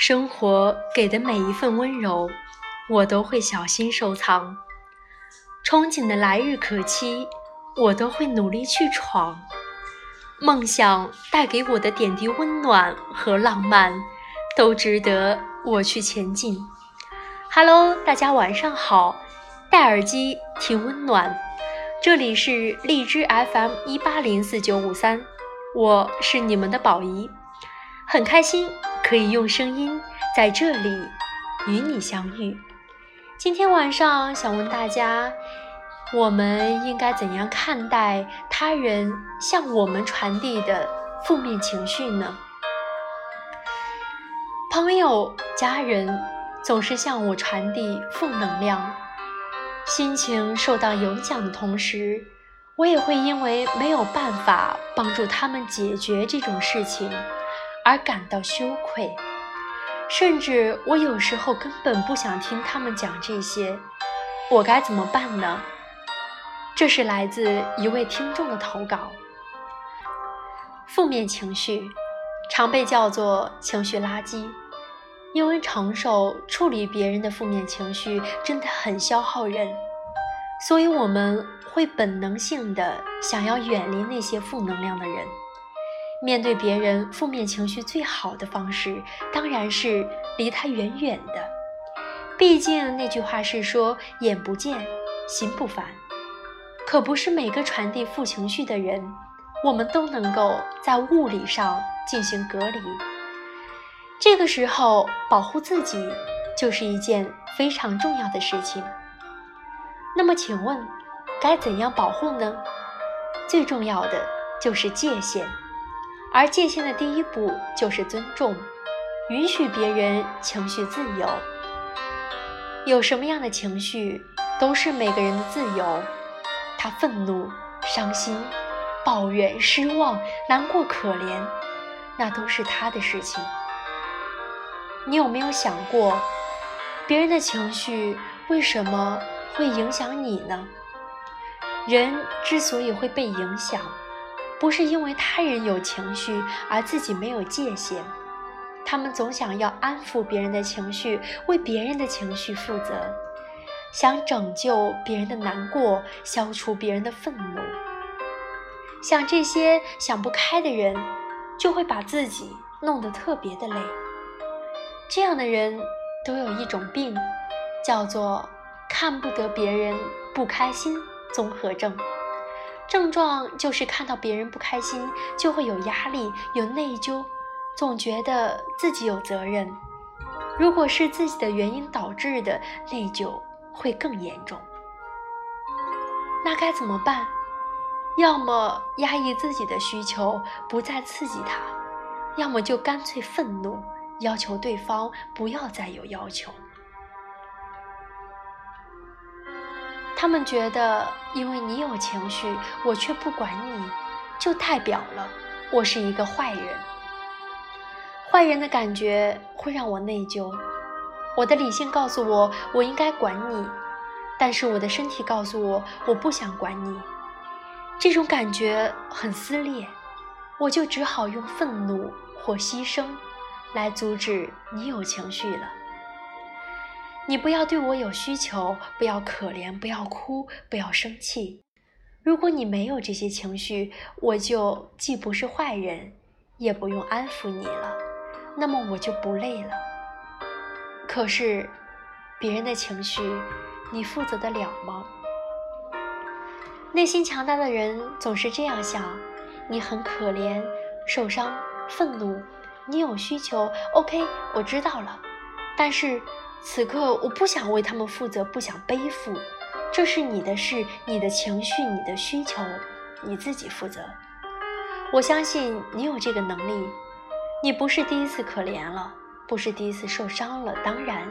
生活给的每一份温柔，我都会小心收藏；憧憬的来日可期，我都会努力去闯。梦想带给我的点滴温暖和浪漫，都值得我去前进。Hello，大家晚上好，戴耳机听温暖，这里是荔枝 FM 一八零四九五三，我是你们的宝仪，很开心。可以用声音在这里与你相遇。今天晚上想问大家，我们应该怎样看待他人向我们传递的负面情绪呢？朋友、家人总是向我传递负能量，心情受到影响的同时，我也会因为没有办法帮助他们解决这种事情。而感到羞愧，甚至我有时候根本不想听他们讲这些，我该怎么办呢？这是来自一位听众的投稿。负面情绪常被叫做情绪垃圾，因为承受、处理别人的负面情绪真的很消耗人，所以我们会本能性的想要远离那些负能量的人。面对别人负面情绪，最好的方式当然是离他远远的。毕竟那句话是说“眼不见，心不烦”，可不是每个传递负情绪的人，我们都能够在物理上进行隔离。这个时候，保护自己就是一件非常重要的事情。那么，请问该怎样保护呢？最重要的就是界限。而界限的第一步就是尊重，允许别人情绪自由。有什么样的情绪都是每个人的自由。他愤怒、伤心、抱怨、失望、难过、可怜，那都是他的事情。你有没有想过，别人的情绪为什么会影响你呢？人之所以会被影响。不是因为他人有情绪而自己没有界限，他们总想要安抚别人的情绪，为别人的情绪负责，想拯救别人的难过，消除别人的愤怒。像这些想不开的人，就会把自己弄得特别的累。这样的人都有一种病，叫做看不得别人不开心综合症。症状就是看到别人不开心，就会有压力、有内疚，总觉得自己有责任。如果是自己的原因导致的内疚，会更严重。那该怎么办？要么压抑自己的需求，不再刺激他；要么就干脆愤怒，要求对方不要再有要求。他们觉得，因为你有情绪，我却不管你，就代表了我是一个坏人。坏人的感觉会让我内疚。我的理性告诉我，我应该管你，但是我的身体告诉我，我不想管你。这种感觉很撕裂，我就只好用愤怒或牺牲来阻止你有情绪了。你不要对我有需求，不要可怜，不要哭，不要生气。如果你没有这些情绪，我就既不是坏人，也不用安抚你了，那么我就不累了。可是，别人的情绪，你负责得了吗？内心强大的人总是这样想：你很可怜，受伤，愤怒，你有需求，OK，我知道了。但是。此刻我不想为他们负责，不想背负，这是你的事，你的情绪，你的需求，你自己负责。我相信你有这个能力，你不是第一次可怜了，不是第一次受伤了，当然，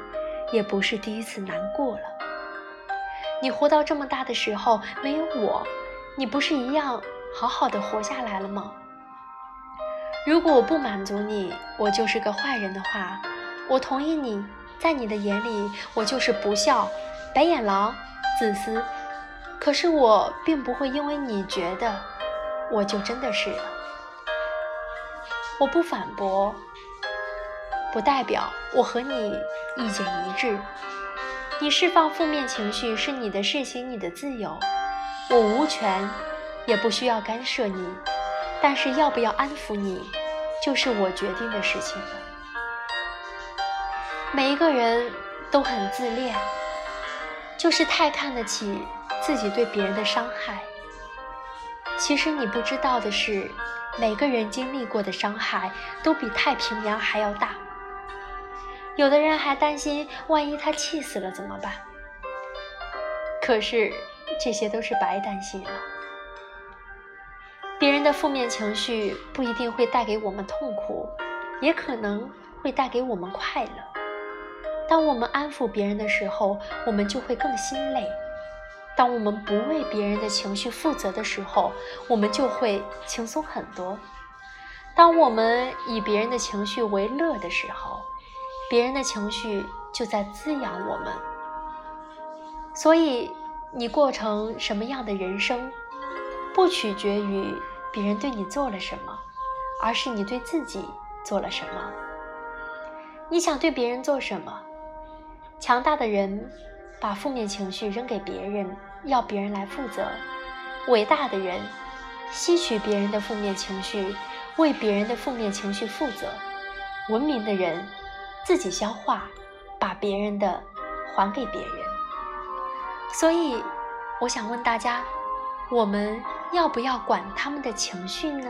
也不是第一次难过了。你活到这么大的时候，没有我，你不是一样好好的活下来了吗？如果我不满足你，我就是个坏人的话，我同意你。在你的眼里，我就是不孝、白眼狼、自私。可是我并不会因为你觉得，我就真的是了。我不反驳，不代表我和你意见一致。你释放负面情绪是你的事情，你的自由，我无权，也不需要干涉你。但是要不要安抚你，就是我决定的事情了。每一个人都很自恋，就是太看得起自己对别人的伤害。其实你不知道的是，每个人经历过的伤害都比太平洋还要大。有的人还担心，万一他气死了怎么办？可是这些都是白担心了。别人的负面情绪不一定会带给我们痛苦，也可能会带给我们快乐。当我们安抚别人的时候，我们就会更心累；当我们不为别人的情绪负责的时候，我们就会轻松很多。当我们以别人的情绪为乐的时候，别人的情绪就在滋养我们。所以，你过成什么样的人生，不取决于别人对你做了什么，而是你对自己做了什么。你想对别人做什么？强大的人把负面情绪扔给别人，要别人来负责；伟大的人吸取别人的负面情绪，为别人的负面情绪负责；文明的人。自己消化，把别人的还给别人。所以，我想问大家：我们要不要管他们的情绪呢？